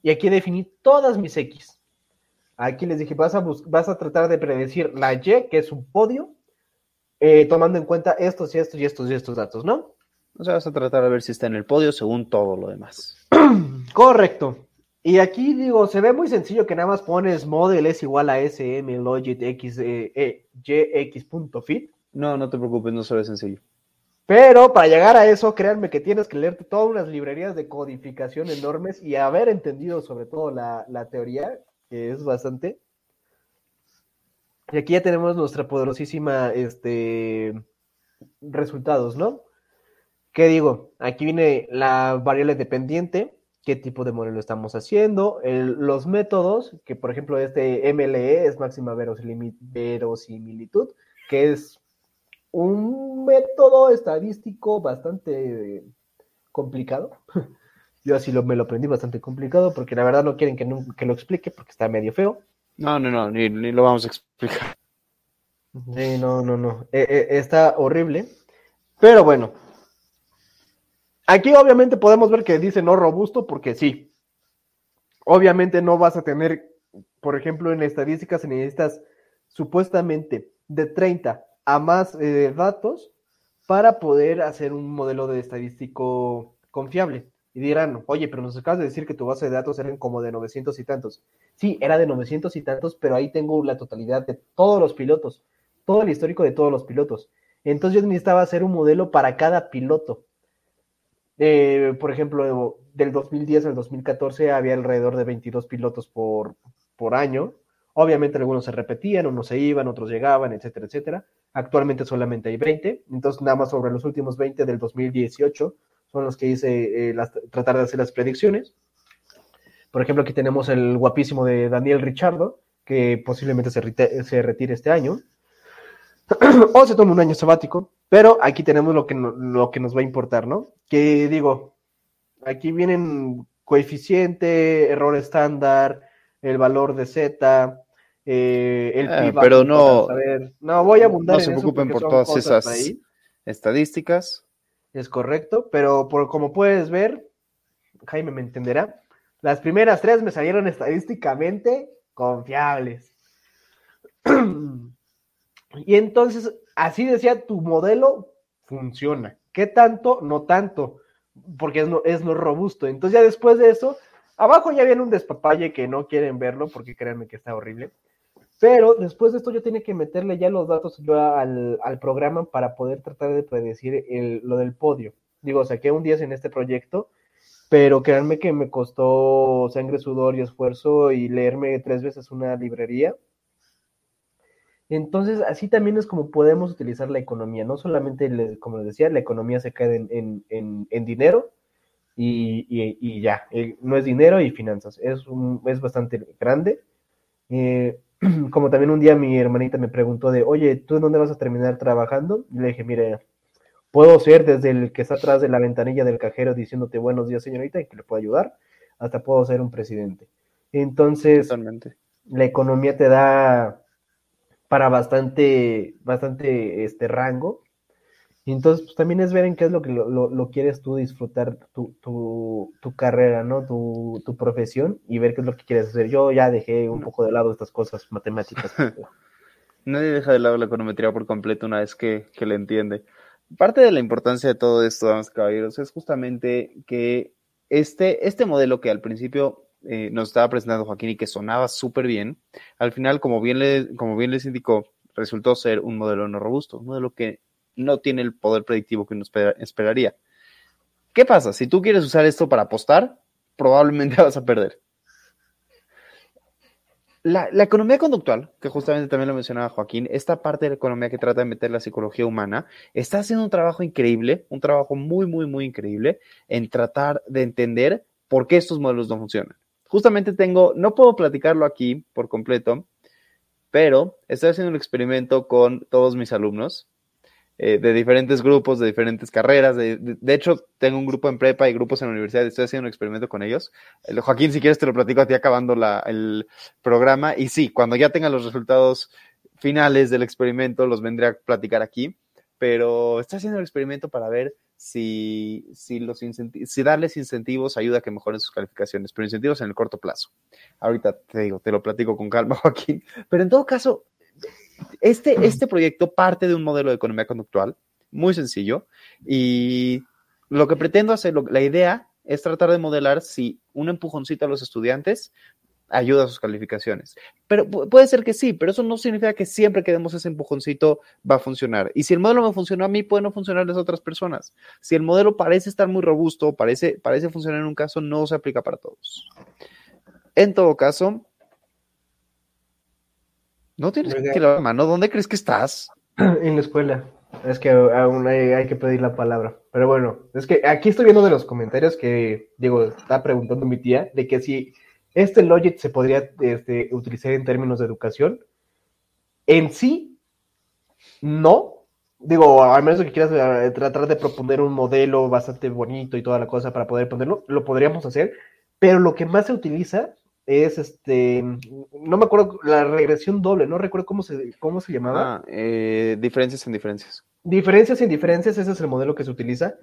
Y aquí definí todas mis X. Aquí les dije, vas a, vas a tratar de predecir la Y, que es un podio, eh, tomando en cuenta estos y estos y estos y estos datos, ¿no? O sea, vas a tratar de ver si está en el podio según todo lo demás. Correcto. Y aquí digo, se ve muy sencillo que nada más pones model es igual a sm logit x eh, eh, jx.fit. No, no te preocupes, no se ve sencillo. Pero para llegar a eso, créanme que tienes que leerte todas unas librerías de codificación enormes y haber entendido sobre todo la, la teoría que es bastante. Y aquí ya tenemos nuestra poderosísima este, resultados, ¿no? ¿Qué digo? Aquí viene la variable dependiente, qué tipo de modelo estamos haciendo, los métodos, que por ejemplo este MLE es máxima verosimilitud, que es un método estadístico bastante complicado. Yo así lo, me lo aprendí bastante complicado porque la verdad no quieren que, que lo explique porque está medio feo. No, no, no, ni, lo vamos a explicar. Sí, no, no, no. Eh, eh, está horrible. Pero bueno. Aquí obviamente podemos ver que dice no robusto porque sí. Obviamente no vas a tener, por ejemplo, en estadísticas necesitas supuestamente de 30 a más eh, datos para poder hacer un modelo de estadístico confiable. Y dirán, oye, pero nos acabas de decir que tu base de datos eran como de 900 y tantos. Sí, era de 900 y tantos, pero ahí tengo la totalidad de todos los pilotos, todo el histórico de todos los pilotos. Entonces yo necesitaba hacer un modelo para cada piloto. Eh, por ejemplo, del 2010 al 2014 había alrededor de 22 pilotos por, por año. Obviamente algunos se repetían, unos se iban, otros llegaban, etcétera, etcétera. Actualmente solamente hay 20, entonces nada más sobre los últimos 20 del 2018 son los que hice eh, las, tratar de hacer las predicciones. Por ejemplo, aquí tenemos el guapísimo de Daniel Richardo, que posiblemente se, se retire este año. o se toma un año sabático, pero aquí tenemos lo que, lo que nos va a importar, ¿no? Que digo, aquí vienen coeficiente, error estándar, el valor de Z, eh, el ah, pero no, no voy a abundar no se preocupen por todas esas estadísticas. Es correcto, pero por como puedes ver, Jaime me entenderá, las primeras tres me salieron estadísticamente confiables. y entonces, así decía, tu modelo funciona. ¿Qué tanto? No tanto, porque es no, es no robusto. Entonces ya después de eso, abajo ya viene un despapalle que no quieren verlo, porque créanme que está horrible. Pero después de esto yo tenía que meterle ya los datos al, al, programa para poder tratar de predecir el, lo del podio. Digo, saqué un 10 en este proyecto, pero créanme que me costó sangre, sudor y esfuerzo y leerme tres veces una librería. Entonces, así también es como podemos utilizar la economía. No solamente, como les decía, la economía se cae en, en, en, dinero y, y, y, ya. Eh, no es dinero y finanzas. Es, un, es bastante grande. Eh, como también un día mi hermanita me preguntó de, oye, ¿tú dónde vas a terminar trabajando? Y le dije, mire, puedo ser desde el que está atrás de la ventanilla del cajero diciéndote buenos días, señorita, y que le puedo ayudar, hasta puedo ser un presidente. Entonces, la economía te da para bastante, bastante este rango. Y entonces, pues también es ver en qué es lo que lo, quieres tú disfrutar, tu, tu, tu carrera, ¿no? Tu, tu, profesión y ver qué es lo que quieres hacer. Yo ya dejé un poco de lado estas cosas matemáticas. Nadie deja de lado la econometría por completo una vez que, que le entiende. Parte de la importancia de todo esto, damas y caballeros, es justamente que este, este modelo que al principio eh, nos estaba presentando Joaquín y que sonaba súper bien, al final, como bien, le, como bien les indicó, resultó ser un modelo no robusto, un modelo que no tiene el poder predictivo que uno esperaría. ¿Qué pasa? Si tú quieres usar esto para apostar, probablemente vas a perder. La, economía conductual, que justamente también lo mencionaba Joaquín, esta parte de la economía que trata de meter la psicología humana, está haciendo un trabajo increíble, un trabajo muy, muy, muy increíble en tratar de entender por qué estos modelos no funcionan. Justamente tengo, no puedo platicarlo aquí por completo, pero estoy haciendo un experimento con todos mis alumnos eh, de diferentes grupos, de diferentes carreras. De, hecho, tengo un grupo en prepa y grupos en la universidad. Estoy haciendo un experimento con ellos. Joaquín, si quieres, te lo platico a ti acabando el programa. Y sí, cuando ya tenga los resultados finales del experimento, los vendré a platicar aquí. Pero estoy haciendo el experimento para ver si, si, los si darles incentivos ayuda a que mejoren sus calificaciones, pero incentivos en el corto plazo. Ahorita te digo, te lo platico con calma, Joaquín. Pero en todo caso, este, este proyecto parte de un modelo de economía conductual muy sencillo y lo que pretendo hacer, la idea es tratar de modelar si un empujoncito a los estudiantes ayuda a sus calificaciones. Pero puede ser que sí, pero eso no significa que siempre que demos ese empujoncito va a funcionar. Y si el modelo me funcionó a mí, puede no funcionar a otras personas. Si el modelo parece estar muy robusto, parece, parece funcionar en un caso, no se aplica para todos. En todo caso, no tienes que la mano. ¿Dónde crees que estás? En la escuela. Es que aún hay, que pedir la palabra. Pero bueno, es que aquí estoy viendo de los comentarios que, Diego, está preguntando mi tía, de que si este Logic se podría este, utilizar en términos de educación. En sí, no. Digo, al menos que quieras eh, tratar de proponer un modelo bastante bonito y toda la cosa para poder ponerlo, lo podríamos hacer. Pero lo que más se utiliza es este, no me acuerdo, la regresión doble, no recuerdo cómo se, cómo se llamaba. Ah, eh, diferencias en diferencias. Diferencias en diferencias, ese es el modelo que se utiliza.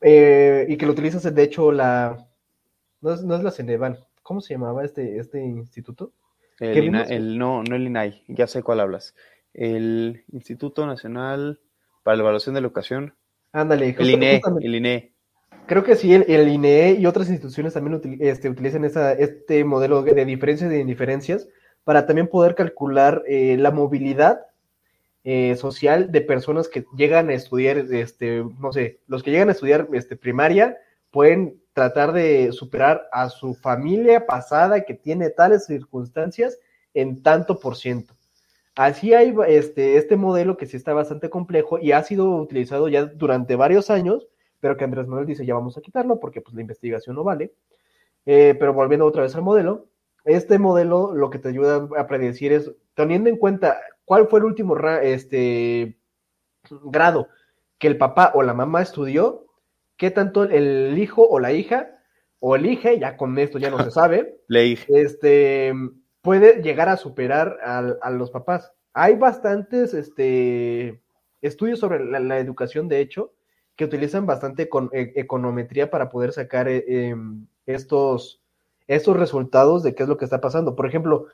Eh, y que lo utilizas, de hecho, la. No es, la Ceneval. ¿Cómo se llamaba este, este instituto? El, no, no el INAI, ya sé cuál hablas. El Instituto Nacional para la Evaluación de la Educación. Ándale, el INE, el INE. Creo que sí, el, el INE y otras instituciones también util- este, utilizan esa, este modelo de diferencias e indiferencias para también poder calcular eh, la movilidad eh, social de personas que llegan a estudiar, este, no sé, los que llegan a estudiar este, primaria pueden tratar de superar a su familia pasada que tiene tales circunstancias en tanto por ciento. Así hay este, este modelo que sí está bastante complejo y ha sido utilizado ya durante varios años, pero que Andrés Manuel dice ya vamos a quitarlo porque pues la investigación no vale. Eh, pero volviendo otra vez al modelo, este modelo lo que te ayuda a predecir es, teniendo en cuenta cuál fue el último este, grado que el papá o la mamá estudió, qué tanto el hijo o la hija, o el hija, ya con esto ya no se sabe, Le este, puede llegar a superar al- a, los papás. Hay bastantes este, estudios sobre la, la educación, de hecho, que utilizan bastante con, e- econometría para poder sacar eh, em, estos, estos resultados de qué es lo que está pasando. Por ejemplo,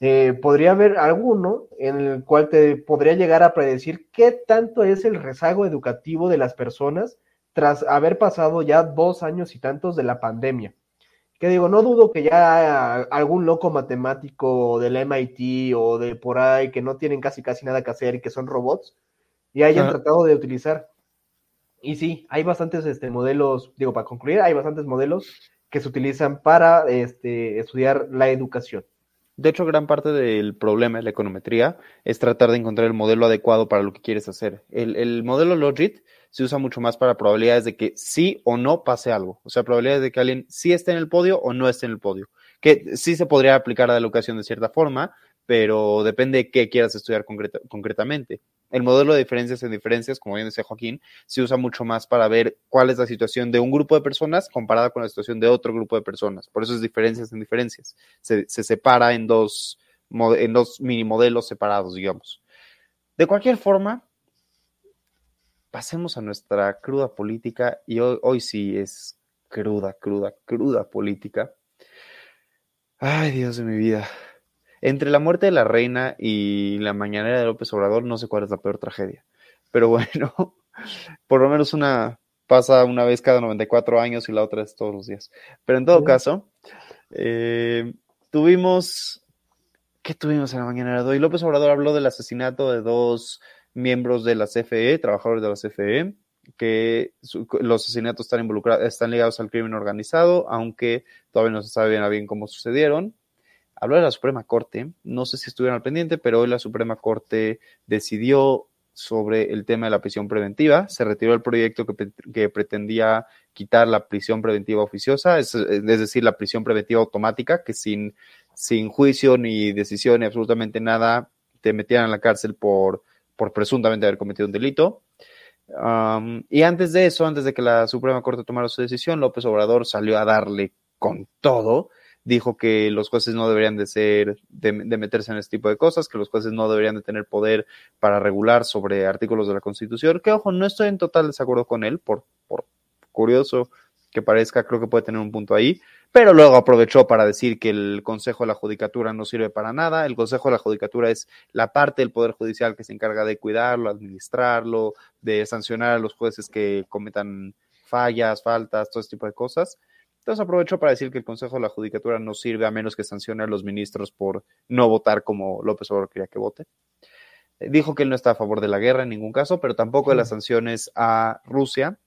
eh, podría haber alguno en el cual te podría llegar a predecir qué tanto es el rezago educativo de las personas tras haber pasado ya dos años y tantos de la pandemia. Que digo, no dudo que ya algún loco matemático del MIT o de por ahí que no tienen casi casi nada que hacer y que son robots y hayan Ajá. tratado de utilizar. Y sí, hay bastantes este, modelos, digo, para concluir, hay bastantes modelos que se utilizan para este, estudiar la educación. De hecho, gran parte del problema de la econometría es tratar de encontrar el modelo adecuado para lo que quieres hacer. El, el modelo Logit se usa mucho más para probabilidades de que sí o no pase algo. O sea, probabilidades de que alguien sí esté en el podio o no esté en el podio. Que sí se podría aplicar a la educación de cierta forma, pero depende de qué quieras estudiar concreta- concretamente. El modelo de diferencias en diferencias, como bien decía Joaquín, se usa mucho más para ver cuál es la situación de un grupo de personas comparada con la situación de otro grupo de personas. Por eso es diferencias en diferencias. Se, se separa en dos, en dos mini modelos separados, digamos. De cualquier forma, pasemos a nuestra cruda política y hoy, hoy sí es cruda, cruda, cruda política. Ay, Dios de mi vida. Entre la muerte de la reina y la mañanera de López Obrador, no sé cuál es la peor tragedia. Pero bueno, por lo menos una pasa una vez cada 94 años y la otra es todos los días. Pero en todo Sí. caso, eh, tuvimos. ¿Qué tuvimos en la mañanera de hoy? López Obrador habló del asesinato de dos miembros de la CFE, trabajadores de la CFE, que su- los asesinatos están involucrados, están ligados al crimen organizado, aunque todavía no se sabe bien a bien cómo sucedieron. Habló de la Suprema Corte, no sé si estuvieron al pendiente, pero hoy la Suprema Corte decidió sobre el tema de la prisión preventiva, se retiró el proyecto que, pretendía quitar la prisión preventiva oficiosa, es, decir, la prisión preventiva automática, que sin, sin juicio ni decisión ni absolutamente nada te metieran en la cárcel por, por presuntamente haber cometido un delito. Y antes de eso, antes de que la Suprema Corte tomara su decisión, López Obrador salió a darle con todo. Dijo que los jueces no deberían de ser, de, meterse en este tipo de cosas, que los jueces no deberían de tener poder para regular sobre artículos de la Constitución. Que ojo, no estoy en total desacuerdo con él, por, por curioso que parezca, creo que puede tener un punto ahí. Pero luego aprovechó para decir que el Consejo de la Judicatura no sirve para nada. El Consejo de la Judicatura es la parte del Poder Judicial que se encarga de cuidarlo, administrarlo, de sancionar a los jueces que cometan fallas, faltas, todo ese tipo de cosas. Entonces aprovechó para decir que el Consejo de la Judicatura no sirve a menos que sancione a los ministros por no votar como López Obrador quería que vote. Eh, Dijo que él no está a favor de la guerra en ningún caso, pero tampoco de las sanciones a Rusia.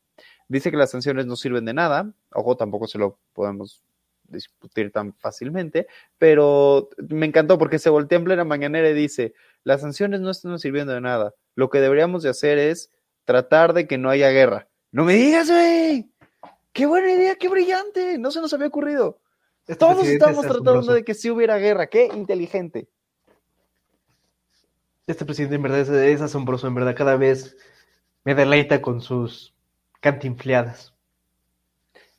Dice que las sanciones no sirven de nada. Ojo, tampoco se lo podemos discutir tan fácilmente, pero me encantó porque se voltea en plena mañanera y dice, las sanciones no están sirviendo de nada. Lo que deberíamos de hacer es tratar de que no haya guerra. No me digas, güey. Qué buena idea, qué brillante. No se nos había ocurrido. Todos presidente estamos es tratando de que sí hubiera guerra. Qué inteligente. Este presidente en verdad es, es asombroso, en verdad. Cada vez me deleita con sus cantinfleadas.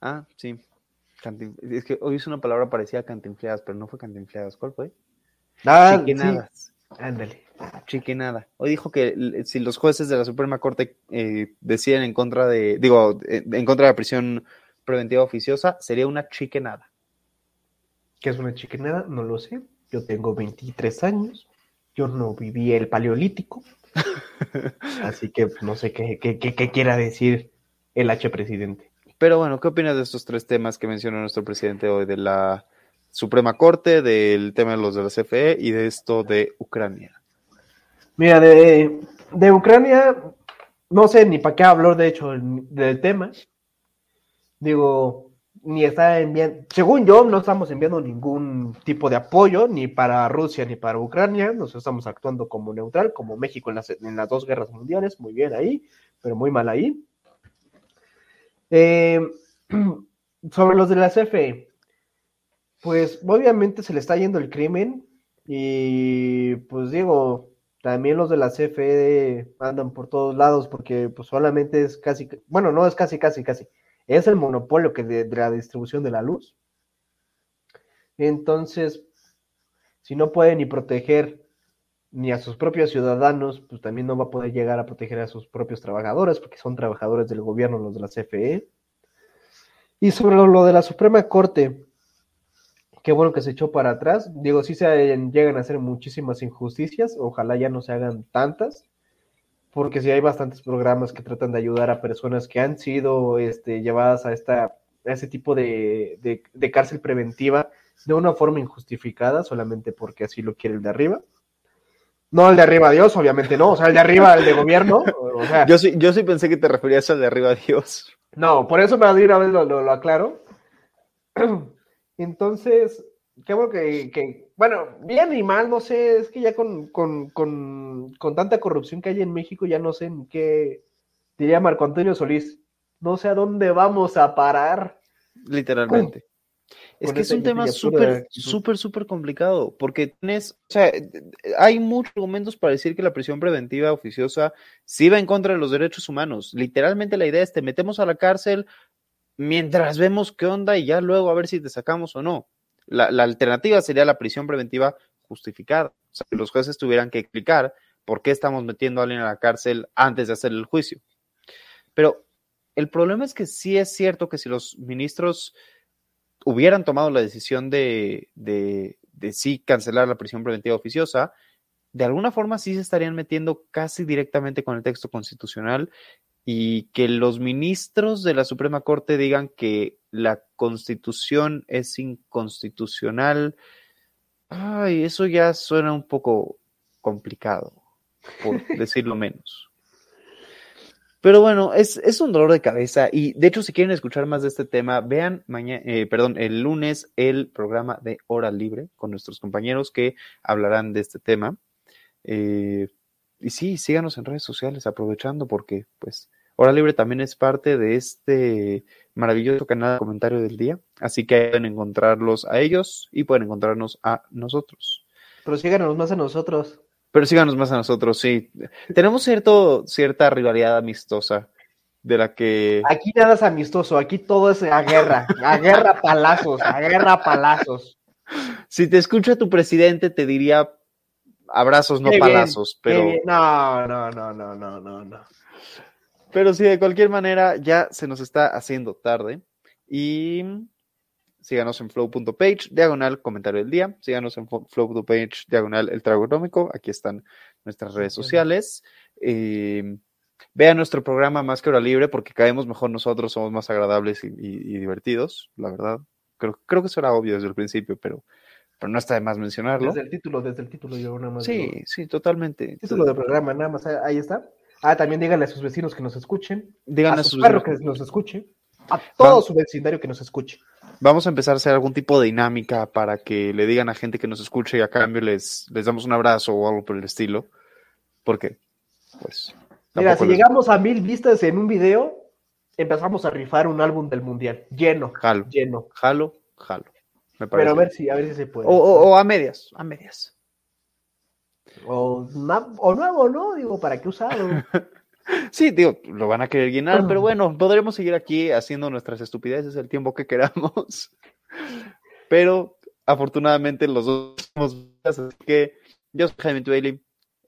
Ah, sí. Cantin- Es que hoy hice una palabra parecida a cantinfleadas, pero no fue cantinfleadas. ¿Cuál fue? Ah. Ándale. Chiquenada. Hoy dijo que si los jueces de la Suprema Corte eh, deciden en contra de, digo, eh, en contra de la prisión preventiva oficiosa, sería una chiquenada. ¿Qué es una chiquenada? No lo sé. Yo tengo 23 años. Yo no viví el paleolítico. Así que no sé qué, qué, qué- qué quiera decir el H presidente. Pero bueno, ¿qué opinas de estos tres temas que mencionó nuestro presidente hoy? De la Suprema Corte, del tema de los de la CFE y de esto de Ucrania. Mira, de, de Ucrania, no sé ni para qué hablar, de hecho, del tema. Digo, ni está enviando, según yo, no estamos enviando ningún tipo de apoyo ni para Rusia ni para Ucrania, nos estamos actuando como neutral, como México en las, en las dos guerras mundiales, muy bien ahí, pero muy mal ahí. Eh, sobre los de la CFE, pues obviamente se le está yendo el crimen y pues digo, también los de la CFE andan por todos lados porque pues solamente es casi, bueno, no es casi, casi, casi, es el monopolio que de, de la distribución de la luz. Entonces, si no puede ni proteger ni a sus propios ciudadanos, pues también no va a poder llegar a proteger a sus propios trabajadores, porque son trabajadores del gobierno los de la CFE. Y sobre lo de la Suprema Corte, qué bueno que se echó para atrás. Digo, sí se llegan a hacer muchísimas injusticias, ojalá ya no se hagan tantas, porque sí hay bastantes programas que tratan de ayudar a personas que han sido este, llevadas a, esta, a ese tipo de, de, de cárcel preventiva de una forma injustificada, solamente porque así lo quiere el de arriba. No el de arriba Dios, obviamente no, o sea, el de arriba, el de gobierno. O sea, Yo sí, yo sí pensé que te referías al de arriba, Dios. no, por eso me de una vez lo, lo, lo aclaro. Entonces, qué bueno que, que, bueno, bien y mal, no sé, es que ya con, con, con, con tanta corrupción que hay en México, ya no sé en qué, diría Marco Antonio Solís, no sé a dónde vamos a parar. Literalmente. Es que es un tema súper, súper, súper complicado, porque tienes, o sea, hay muchos argumentos para decir que la prisión preventiva oficiosa sí va en contra de los derechos humanos. Literalmente la idea es te metemos a la cárcel mientras vemos qué onda y ya luego a ver si te sacamos o no. La, la alternativa sería la prisión preventiva justificada. O sea, que los jueces tuvieran que explicar por qué estamos metiendo a alguien a la cárcel antes de hacer el juicio. Pero el problema es que sí es cierto que si los ministros hubieran tomado la decisión de, de, de sí cancelar la prisión preventiva oficiosa, de alguna forma sí se estarían metiendo casi directamente con el texto constitucional y que los ministros de la Suprema Corte digan que la constitución es inconstitucional, ay, eso ya suena un poco complicado, por decirlo menos. Pero bueno, es, es, un dolor de cabeza y de hecho si quieren escuchar más de este tema, vean mañana, eh, perdón, el lunes el programa de Hora Libre con nuestros compañeros que hablarán de este tema. Eh, y sí, síganos en redes sociales aprovechando porque pues Hora Libre también es parte de este maravilloso canal de comentario del día, así que pueden encontrarlos a ellos y pueden encontrarnos a nosotros. Pero síganos más a nosotros. Pero síganos más a nosotros, sí. Tenemos cierto, cierta rivalidad amistosa de la que... Aquí nada es amistoso, aquí todo es a guerra, a guerra palazos, a guerra palazos. Si te escucha tu presidente, te diría abrazos, no palazos, pero... No, no, no, no, no, no, no. Pero sí, de cualquier manera, ya se nos está haciendo tarde. Y síganos en flow.page, diagonal comentario del día. Síganos en flow.page, diagonal el trago económico. Aquí están nuestras redes sociales. Eh, vean nuestro programa Más que Hora Libre porque caemos mejor nosotros, somos más agradables y, y- y divertidos, la verdad. Creo, creo que eso era obvio desde el principio, pero, pero no está de más mencionarlo. Desde el título, desde el título yo nada más. digo. Sí, sí, totalmente. Título del programa, nada más, ahí está. Ah, también díganle a sus vecinos que nos escuchen, Díganle a sus perros que nos escuchen, a todo su vecindario que nos escuche. Vamos a empezar a hacer algún tipo de dinámica para que le digan a gente que nos escuche y a cambio les, les damos un abrazo o algo por el estilo. Porque, pues. Mira, si les- llegamos a mil vistas en un video, empezamos a rifar un álbum del mundial, lleno, Jalo, lleno. jalo, jalo. Me parece. Pero a ver si, a ver si se puede. o, o- o a medias, a medias. O, o nuevo, ¿no? Digo, ¿para qué usarlo? Sí, digo, lo van a querer llenar, pero bueno, podremos seguir aquí haciendo nuestras estupideces el tiempo que queramos. Pero afortunadamente los dos somos así que yo soy Jaime Tueli,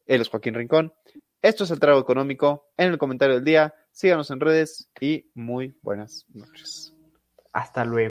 él es Joaquín Rincón. Esto es el trago económico en el comentario del día. Síganos en redes y muy buenas noches. Hasta luego.